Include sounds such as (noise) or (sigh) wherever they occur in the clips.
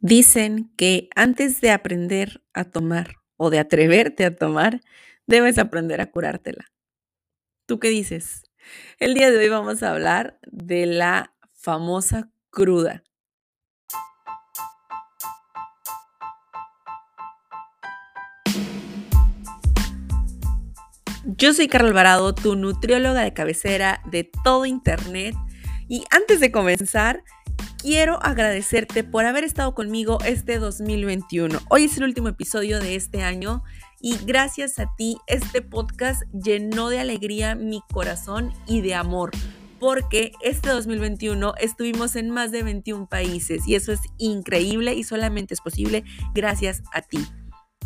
Dicen que antes de aprender a tomar o de atreverte a tomar, debes aprender a curártela. ¿Tú qué dices? El día de hoy vamos a hablar de la famosa cruda. Yo soy Carla Alvarado, tu nutrióloga de cabecera de todo Internet. Y antes de comenzar, quiero agradecerte por haber estado conmigo este 2021. Hoy es el último episodio de este año y gracias a ti este podcast llenó de alegría mi corazón y de amor. Porque este 2021 estuvimos en más de 21 países y eso es increíble y solamente es posible gracias a ti.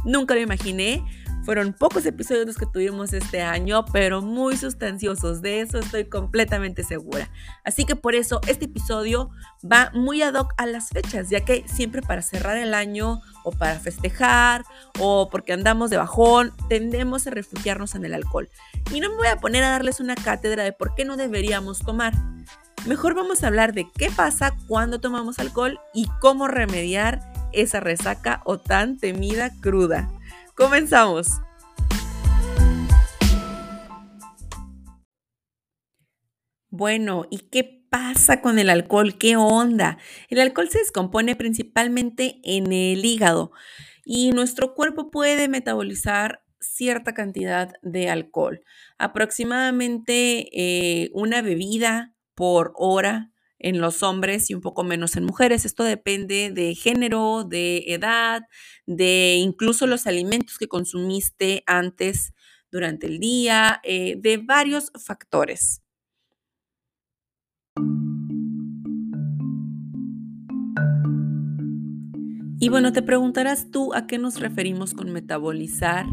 Nunca lo imaginé, fueron pocos episodios los que tuvimos este año, pero muy sustanciosos, de eso estoy completamente segura. Así que por eso este episodio va muy ad hoc a las fechas, ya que siempre para cerrar el año o para festejar o porque andamos de bajón, tendemos a refugiarnos en el alcohol. Y no me voy a poner a darles una cátedra de por qué no deberíamos tomar. Mejor vamos a hablar de qué pasa cuando tomamos alcohol y cómo remediar esa resaca o tan temida cruda. Comenzamos. Bueno, ¿y qué pasa con el alcohol? ¿Qué onda? El alcohol se descompone principalmente en el hígado y nuestro cuerpo puede metabolizar cierta cantidad de alcohol, aproximadamente eh, una bebida por hora en los hombres y un poco menos en mujeres. Esto depende de género, de edad, de incluso los alimentos que consumiste antes durante el día, eh, de varios factores. Y bueno, te preguntarás tú a qué nos referimos con metabolizar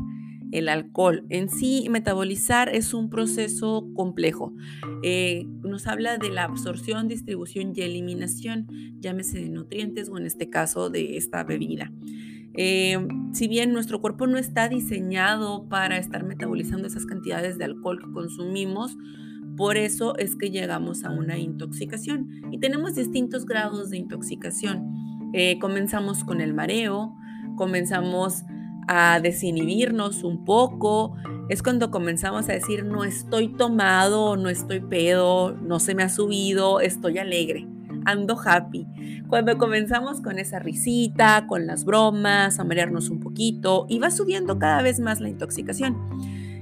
el alcohol. En sí, metabolizar es un proceso complejo. Eh, nos habla de la absorción, distribución y eliminación, llámese de nutrientes o en este caso de esta bebida. Eh, si bien nuestro cuerpo no está diseñado para estar metabolizando esas cantidades de alcohol que consumimos, por eso es que llegamos a una intoxicación y tenemos distintos grados de intoxicación. Eh, comenzamos con el mareo, comenzamos a desinhibirnos un poco. Es cuando comenzamos a decir, no estoy tomado, no estoy pedo, no se me ha subido, estoy alegre, ando happy. Cuando comenzamos con esa risita, con las bromas, a marearnos un poquito y va subiendo cada vez más la intoxicación.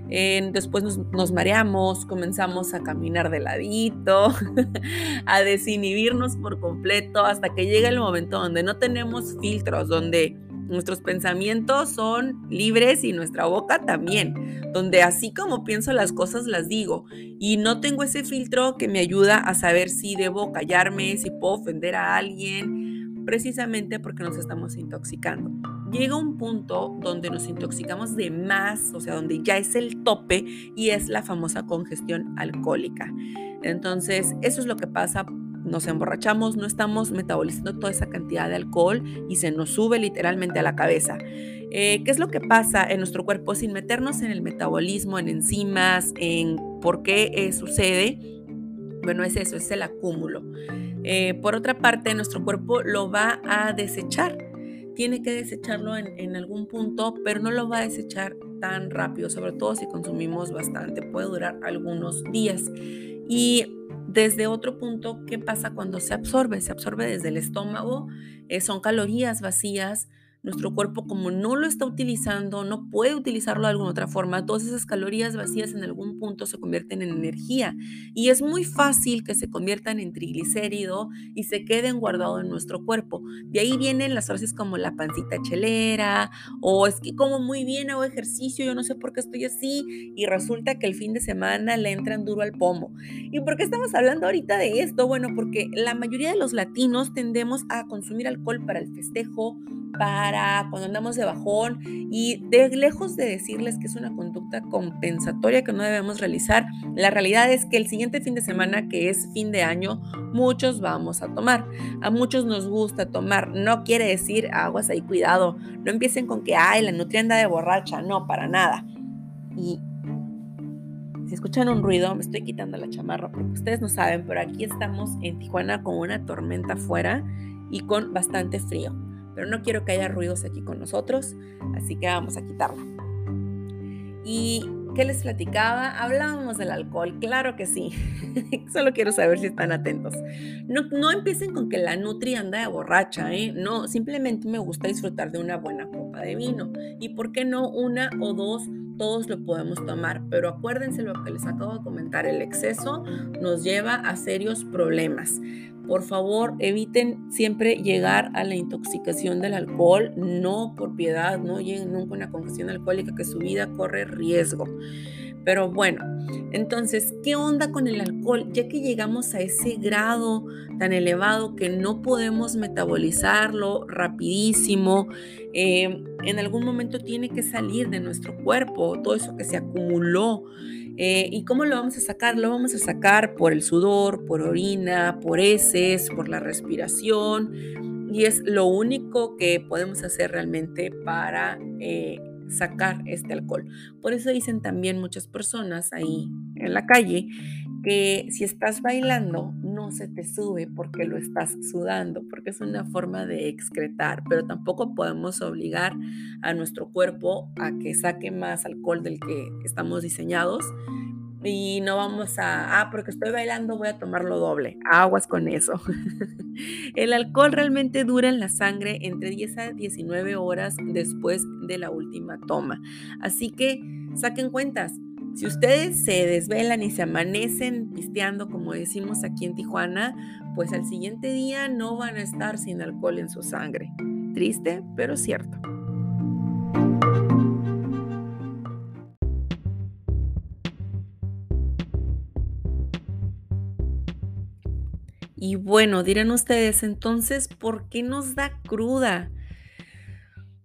después nos, nos, mareamos, comenzamos a caminar de ladito, (laughs) a desinhibirnos por completo hasta que llega el momento donde no tenemos filtros, donde Nuestros pensamientos son libres y nuestra boca también, donde así como pienso las cosas las digo y no tengo ese filtro que me ayuda a saber si debo callarme, si puedo ofender a alguien, precisamente porque nos estamos intoxicando. Llega un punto donde nos intoxicamos de más, o sea, donde ya es el tope y es la famosa congestión alcohólica. Entonces, eso es lo que pasa nos emborrachamos, no estamos metabolizando toda esa cantidad de alcohol y se nos sube literalmente a la cabeza. Eh, ¿Qué es lo que pasa en nuestro cuerpo sin meternos en el metabolismo, en enzimas, en por qué eh, sucede? Bueno, es eso, es el acúmulo. Eh, por otra parte, nuestro cuerpo lo va a desechar. Tiene que desecharlo en, en algún punto, pero no lo va a desechar tan rápido, sobre todo si consumimos bastante. Puede durar algunos días. Y desde otro punto, ¿qué pasa cuando se absorbe? Se absorbe desde el estómago, eh, son calorías vacías, nuestro cuerpo como no lo está utilizando, no puede utilizarlo de alguna otra forma, todas esas calorías vacías en algún punto se convierten en energía y es muy fácil que se conviertan en triglicérido y se queden guardados en nuestro cuerpo. De ahí vienen las frases como la pancita chelera o es que como muy bien hago ejercicio, yo no sé por qué estoy así y resulta que el fin de semana le entran duro al pomo. ¿Y por qué estamos hablando ahorita de esto? Bueno, porque la mayoría de los latinos tendemos a consumir alcohol para el festejo, para cuando andamos de bajón y de lejos de decirles que es una conducta compensatoria que no debemos realizar, la realidad es que el siguiente fin de semana, que es fin de año, muchos vamos a tomar. A muchos nos gusta tomar. No quiere decir aguas ahí, cuidado. No empiecen con que, ay, la nutrienda de borracha. No, para nada. Y si escuchan un ruido, me estoy quitando la chamarra porque ustedes no saben, pero aquí estamos en Tijuana con una tormenta afuera y con bastante frío pero no quiero que haya ruidos aquí con nosotros, así que vamos a quitarla. Y ¿Qué les platicaba? Hablábamos del alcohol, claro que sí. (laughs) Solo quiero saber si están atentos. No, no empiecen con que la Nutri anda de borracha, ¿eh? No, simplemente me gusta disfrutar de una buena copa de vino. Y por qué no una o dos, todos lo podemos tomar. Pero acuérdense lo que les acabo de comentar, el exceso nos lleva a serios problemas. Por favor, eviten siempre llegar a la intoxicación del alcohol, no por piedad, no lleguen nunca a una congestión alcohólica que su vida corre riesgo. Pero bueno, entonces, ¿qué onda con el alcohol? Ya que llegamos a ese grado tan elevado que no podemos metabolizarlo rapidísimo, eh, en algún momento tiene que salir de nuestro cuerpo todo eso que se acumuló eh, ¿Y cómo lo vamos a sacar? Lo vamos a sacar por el sudor, por orina, por heces, por la respiración. Y es lo único que podemos hacer realmente para eh, sacar este alcohol. Por eso dicen también muchas personas ahí en la calle que si estás bailando no se te sube porque lo estás sudando, porque es una forma de excretar, pero tampoco podemos obligar a nuestro cuerpo a que saque más alcohol del que estamos diseñados y no vamos a, ah, porque estoy bailando voy a tomarlo doble, aguas con eso. (laughs) El alcohol realmente dura en la sangre entre 10 a 19 horas después de la última toma, así que saquen cuentas si ustedes se desvelan y se amanecen pisteando, como decimos aquí en Tijuana, pues al siguiente día no van a estar sin alcohol en su sangre. Triste, pero cierto. Y bueno, dirán ustedes entonces, ¿por qué nos da cruda?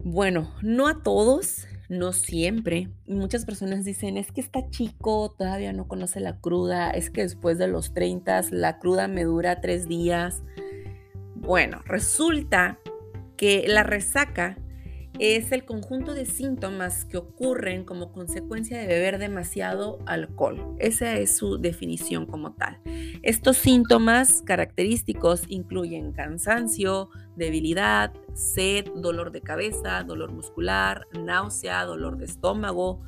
Bueno, no a todos, no siempre. Muchas personas dicen, es que está chico, todavía no conoce la cruda, es que después de los 30 la cruda me dura tres días. Bueno, resulta que la resaca es el conjunto de síntomas que ocurren como consecuencia de beber demasiado alcohol. Esa es su definición como tal. Estos síntomas característicos incluyen cansancio, debilidad, sed, dolor de cabeza, dolor muscular, náusea, dolor de estómago,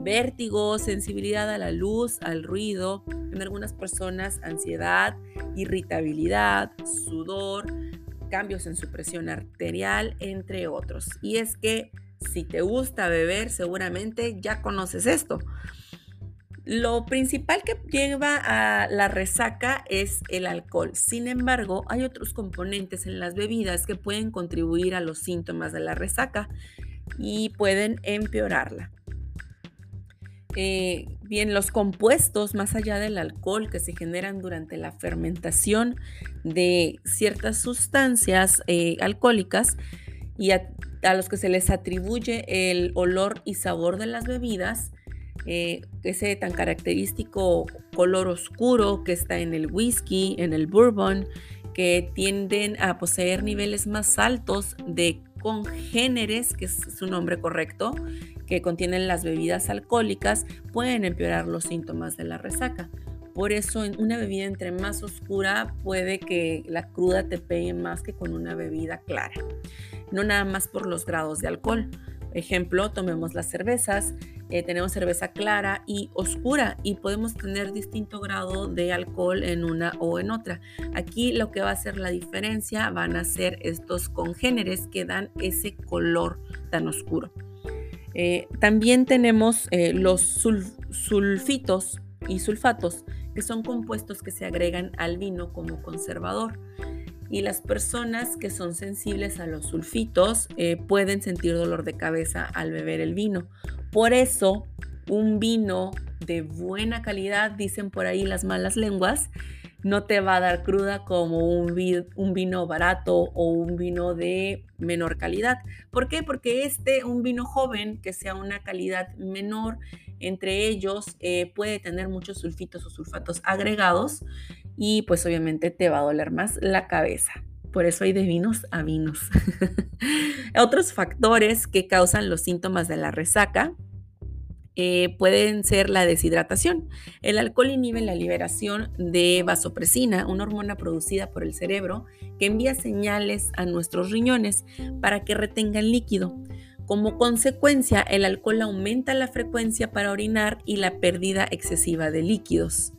vértigo, sensibilidad a la luz, al ruido, en algunas personas ansiedad, irritabilidad, sudor, cambios en su presión arterial, entre otros. Y es que si te gusta beber, seguramente ya conoces esto. Lo principal que lleva a la resaca es el alcohol. Sin embargo, hay otros componentes en las bebidas que pueden contribuir a los síntomas de la resaca y pueden empeorarla. Eh, bien, los compuestos, más allá del alcohol que se generan durante la fermentación de ciertas sustancias eh, alcohólicas y a, los que se les atribuye el olor y sabor de las bebidas, eh, ese tan característico color oscuro que está en el whisky, en el bourbon, que tienden a poseer niveles más altos de congéneres, que es su nombre correcto, que contienen las bebidas alcohólicas pueden empeorar los síntomas de la resaca. Por eso una bebida entre más oscura puede que la cruda te pegue más que con una bebida clara. No nada más por los grados de alcohol. Ejemplo, tomemos las cervezas. Eh, tenemos cerveza clara y oscura y podemos tener distinto grado de alcohol en una o en otra. Aquí lo que va a hacer la diferencia van a ser estos congéneres que dan ese color tan oscuro. Eh, también tenemos eh, los sulfitos y sulfatos, que son compuestos que se agregan al vino como conservador. Y las personas que son sensibles a los sulfitos eh, pueden sentir dolor de cabeza al beber el vino. Por eso, un vino de buena calidad, dicen por ahí las malas lenguas, no te va a dar cruda como un, un, vino barato o un vino de menor calidad. ¿Por qué? Porque este, un vino joven que sea una calidad menor, entre ellos eh, puede tener muchos sulfitos o sulfatos agregados y pues obviamente te va a doler más la cabeza. Por eso hay de vinos a vinos. (laughs) Otros factores que causan los síntomas de la resaca eh, pueden ser la deshidratación. El alcohol inhibe la liberación de vasopresina, una hormona producida por el cerebro que envía señales a nuestros riñones para que retengan líquido. Como consecuencia, el alcohol aumenta la frecuencia para orinar y la pérdida excesiva de líquidos,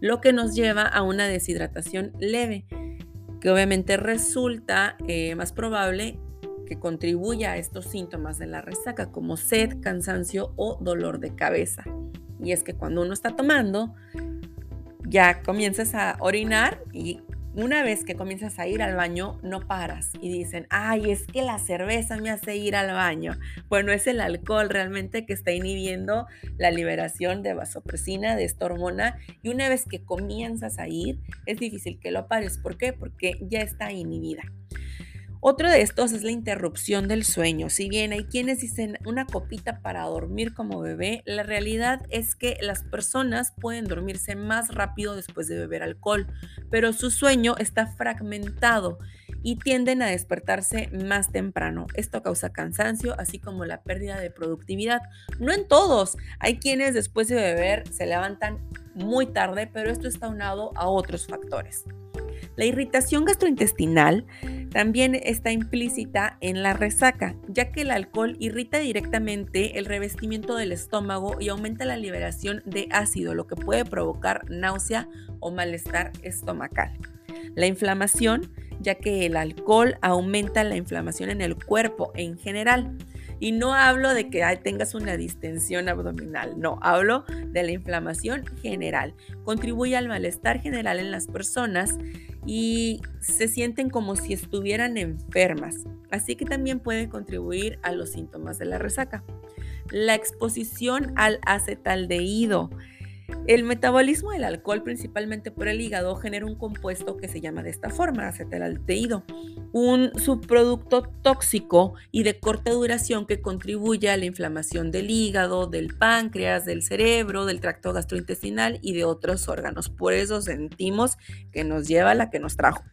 lo que nos lleva a una deshidratación leve, que obviamente resulta eh, más probable que contribuya a estos síntomas de la resaca como sed, cansancio o dolor de cabeza. Y es que cuando uno está tomando, ya comienzas a orinar y una vez que comienzas a ir al baño, no paras y dicen, ay, es que la cerveza me hace ir al baño. Bueno, es el alcohol realmente que está inhibiendo la liberación de vasopresina, de esta hormona, y una vez que comienzas a ir, es difícil que lo pares. ¿Por qué? Porque ya está inhibida. Otro de estos es la interrupción del sueño. Si bien hay quienes dicen una copita para dormir como bebé, la realidad es que las personas pueden dormirse más rápido después de beber alcohol, pero su sueño está fragmentado y tienden a despertarse más temprano. Esto causa cansancio, así como la pérdida de productividad. No en todos, hay quienes después de beber se levantan muy tarde, pero esto está unado a otros factores. La irritación gastrointestinal también está implícita en la resaca, ya que el alcohol irrita directamente el revestimiento del estómago y aumenta la liberación de ácido, lo que puede provocar náusea o malestar estomacal. La inflamación, ya que el alcohol aumenta la inflamación en el cuerpo en general. Y no hablo de que tengas una distensión abdominal, no, hablo de la inflamación general. Contribuye al malestar general en las personas y se sienten como si estuvieran enfermas, así que también puede contribuir a los síntomas de la resaca. La exposición al acetaldehído el metabolismo del alcohol, principalmente por el hígado, genera un compuesto que se llama de esta forma, acetalaldehído, un subproducto tóxico y de corta duración que contribuye a la inflamación del hígado, del páncreas, del cerebro, del tracto gastrointestinal y de otros órganos. Por eso sentimos que nos lleva a la que nos trajo.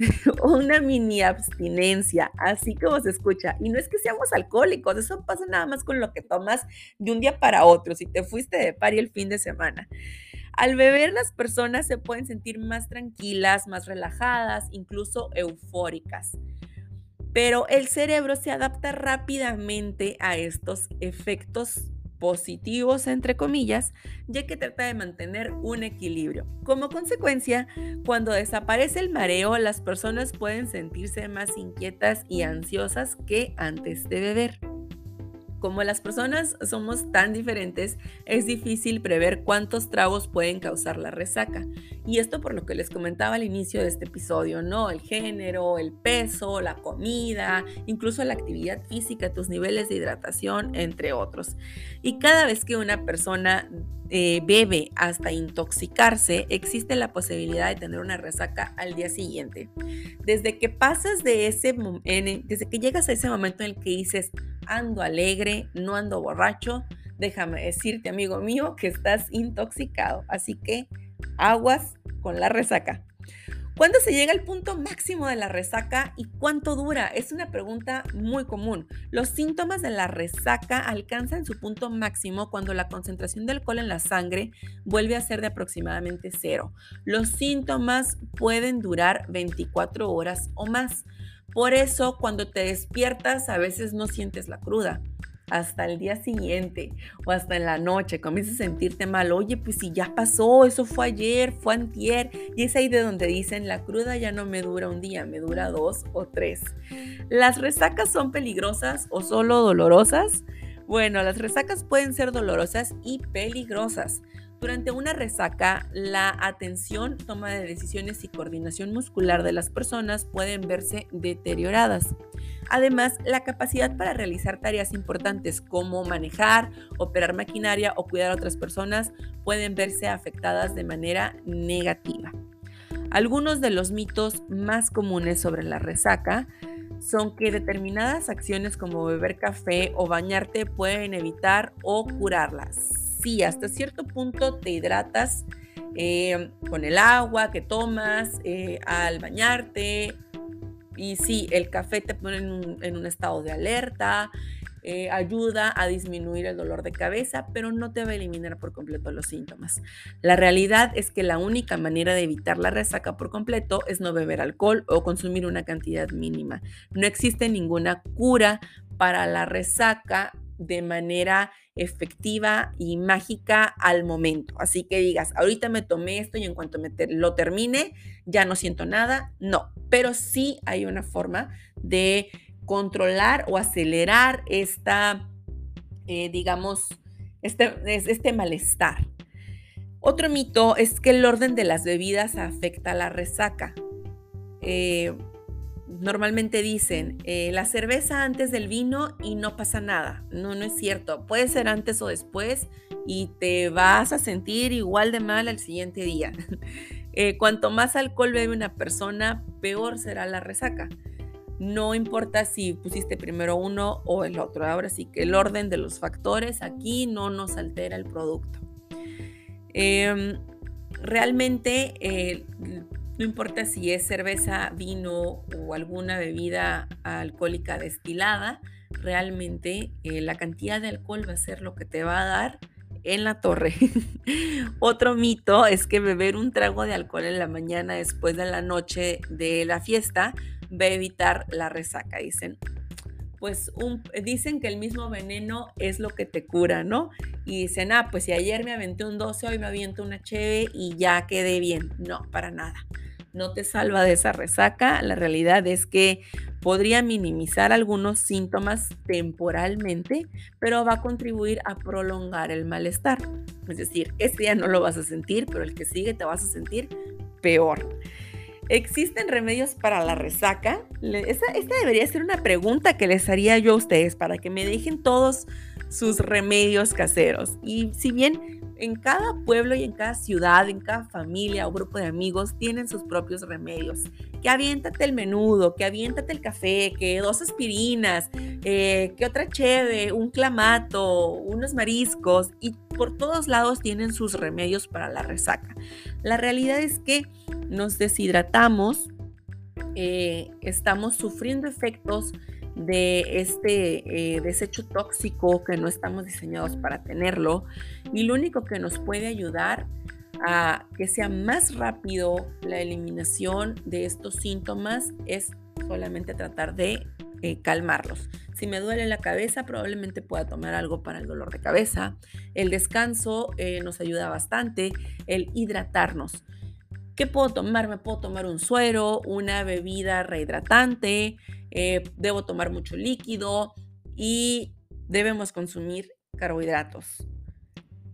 (laughs) una mini abstinencia, así como se escucha. Y no es que seamos alcohólicos, eso pasa nada más con lo que tomas de un día para otro, si te fuiste de pari el fin de semana. Al beber las personas se pueden sentir más tranquilas, más relajadas, incluso eufóricas. Pero el cerebro se adapta rápidamente a estos efectos positivos, entre comillas, ya que trata de mantener un equilibrio. Como consecuencia, cuando desaparece el mareo, las personas pueden sentirse más inquietas y ansiosas que antes de beber. Como las personas somos tan diferentes, es difícil prever cuántos tragos pueden causar la resaca. Y esto por lo que les comentaba al inicio de este episodio, ¿no? El género, el peso, la comida, incluso la actividad física, tus niveles de hidratación, entre otros. Y cada vez que una persona eh, bebe hasta intoxicarse, existe la posibilidad de tener una resaca al día siguiente. Desde que pasas de ese, desde que llegas a ese momento en el que dices, ando alegre, no ando borracho, déjame decirte, amigo mío, que estás intoxicado. Así que aguas con la resaca. ¿Cuándo se llega al punto máximo de la resaca y cuánto dura? Es una pregunta muy común. Los síntomas de la resaca alcanzan su punto máximo cuando la concentración de alcohol en la sangre vuelve a ser de aproximadamente cero. Los síntomas pueden durar 24 horas o más. Por eso, cuando te despiertas, a veces no sientes la cruda hasta el día siguiente o hasta en la noche comienzas a sentirte mal, oye, pues si ya pasó, eso fue ayer, fue antier, y es ahí de donde dicen, la cruda ya no me dura un día, me dura dos o tres. ¿Las resacas son peligrosas o solo dolorosas? Bueno, las resacas pueden ser dolorosas y peligrosas. Durante una resaca, la atención, toma de decisiones y coordinación muscular de las personas pueden verse deterioradas. Además, la capacidad para realizar tareas importantes como manejar, operar maquinaria o cuidar a otras personas pueden verse afectadas de manera negativa. Algunos de los mitos más comunes sobre la resaca son que determinadas acciones como beber café o bañarte pueden evitar o curarlas sí, hasta cierto punto te hidratas eh, con el agua que tomas eh, al bañarte. Y sí, el café te pone en un, estado de alerta. eh, ayuda a disminuir el dolor de cabeza, pero no te va a eliminar por completo los síntomas. La realidad es que la única manera de evitar la resaca por completo es no beber alcohol o consumir una cantidad mínima. No existe ninguna cura para la resaca de manera efectiva y mágica al momento. Así que digas, ahorita me tomé esto y en cuanto lo termine, ya no siento nada. No, pero sí hay una forma de controlar o acelerar esta, eh, digamos, este, este malestar. Otro mito es que el orden de las bebidas afecta a la resaca. Eh, normalmente dicen eh, la cerveza antes del vino y no pasa nada. No, no es cierto. Puede ser antes o después y te vas a sentir igual de mal al siguiente día. (laughs) cuanto más alcohol bebe una persona, peor será la resaca. No importa si pusiste primero uno o el otro. Ahora sí que el orden de los factores aquí no nos altera el producto. Em, realmente eh, no importa si es cerveza, vino o alguna bebida alcohólica destilada, realmente eh, la cantidad de alcohol va a ser lo que te va a dar en la torre. (laughs) Otro mito es que beber un trago de alcohol en la mañana después de la noche de la fiesta va a evitar la resaca, dicen. Pues dicen que el mismo veneno es lo que te cura, ¿no? Y dicen, ah, pues si ayer me aventé un 12, hoy me aviento una cheve y ya quedé bien. No, para nada. No te salva de esa resaca. La realidad es que podría minimizar algunos síntomas temporalmente, pero va a contribuir a prolongar el malestar. Es decir, este día no lo vas a sentir, pero el que sigue te vas a sentir peor. ¿Existen remedios para la resaca? Esta, debería ser una pregunta que les haría yo a ustedes para que me dejen todos sus remedios caseros. Y si bien en cada pueblo y en cada ciudad, en cada familia o grupo de amigos tienen sus propios remedios. Que aviéntate el menudo, que aviéntate el café, que dos aspirinas, eh, que otra cheve, un clamato, unos mariscos y por todos lados tienen sus remedios para la resaca. La realidad es que nos deshidratamos, eh, estamos sufriendo efectos de este eh, desecho tóxico que no estamos diseñados para tenerlo y lo único que nos puede ayudar a que sea más rápido la eliminación de estos síntomas es solamente tratar de eh, calmarlos. Si me duele la cabeza, probablemente pueda tomar algo para el dolor de cabeza. El descanso eh, nos ayuda bastante, el hidratarnos. ¿Qué puedo tomar? Me puedo tomar un suero, una bebida rehidratante, eh, debo tomar mucho líquido y debemos consumir carbohidratos.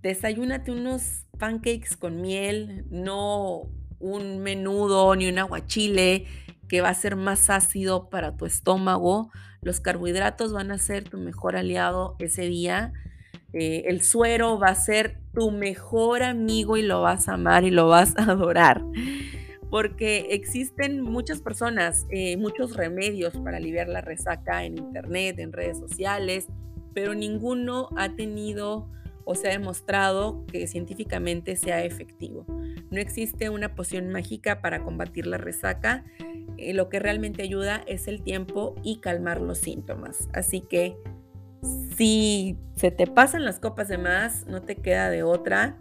Desayúnate unos pancakes con miel, no un menudo ni un aguachile que va a ser más ácido para tu estómago. Los carbohidratos van a ser tu mejor aliado ese día. Eh, el suero va a ser tu mejor amigo y lo vas a amar y lo vas a adorar. Porque existen muchas personas, eh, muchos remedios para aliviar la resaca en internet, en redes sociales, pero ninguno ha tenido o se ha demostrado que científicamente sea efectivo. No existe una poción mágica para combatir la resaca. Eh, lo que realmente ayuda es el tiempo y calmar los síntomas. Así que si se te pasan las copas de más, no te queda de otra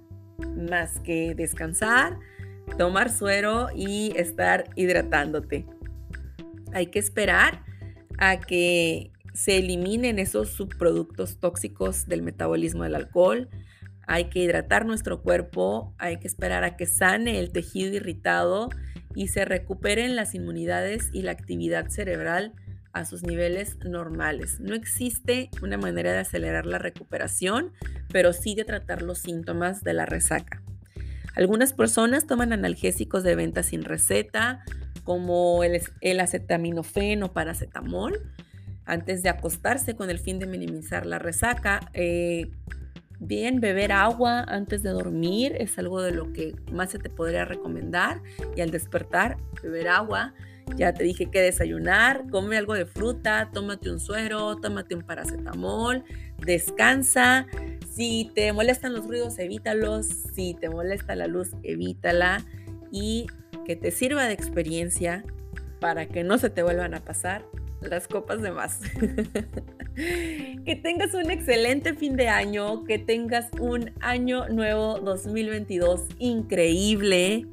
más que descansar, tomar suero y estar hidratándote. Hay que esperar a que se eliminen esos subproductos tóxicos del metabolismo del alcohol. Hay que hidratar nuestro cuerpo, hay que esperar a que sane el tejido irritado y se recuperen las inmunidades y la actividad cerebral a sus niveles normales. No existe una manera de acelerar la recuperación, pero sí de tratar los síntomas de la resaca. Algunas personas toman analgésicos de venta sin receta, como el, el acetaminofén o paracetamol, antes de acostarse con el fin de minimizar la resaca. Eh, bien, beber agua antes de dormir es algo de lo que más se te podría recomendar. Y al despertar, beber agua. Ya te dije que desayunar, come algo de fruta, tómate un suero, tómate un paracetamol, descansa. Si te molestan los ruidos, evítalos. Si te molesta la luz, evítala. Y que te sirva de experiencia para que no se te vuelvan a pasar las copas de más. (laughs) que tengas un excelente fin de año, que tengas un año nuevo 2022 increíble.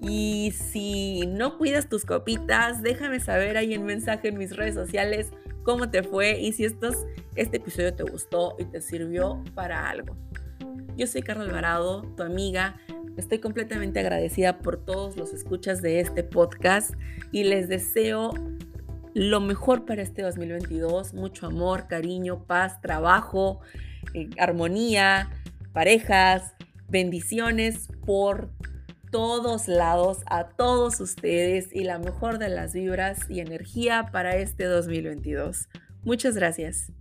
Y si no cuidas tus copitas, déjame saber ahí en mensaje en mis redes sociales cómo te fue y si estos, este episodio te gustó y te sirvió para algo. Yo soy Carla Alvarado, tu amiga. Estoy completamente agradecida por todos los escuchas de este podcast y les deseo lo mejor para este 2022. Mucho amor, cariño, paz, trabajo, eh, armonía, parejas, bendiciones por todos lados, a todos ustedes y la mejor de las vibras y energía para este 2022. Muchas gracias.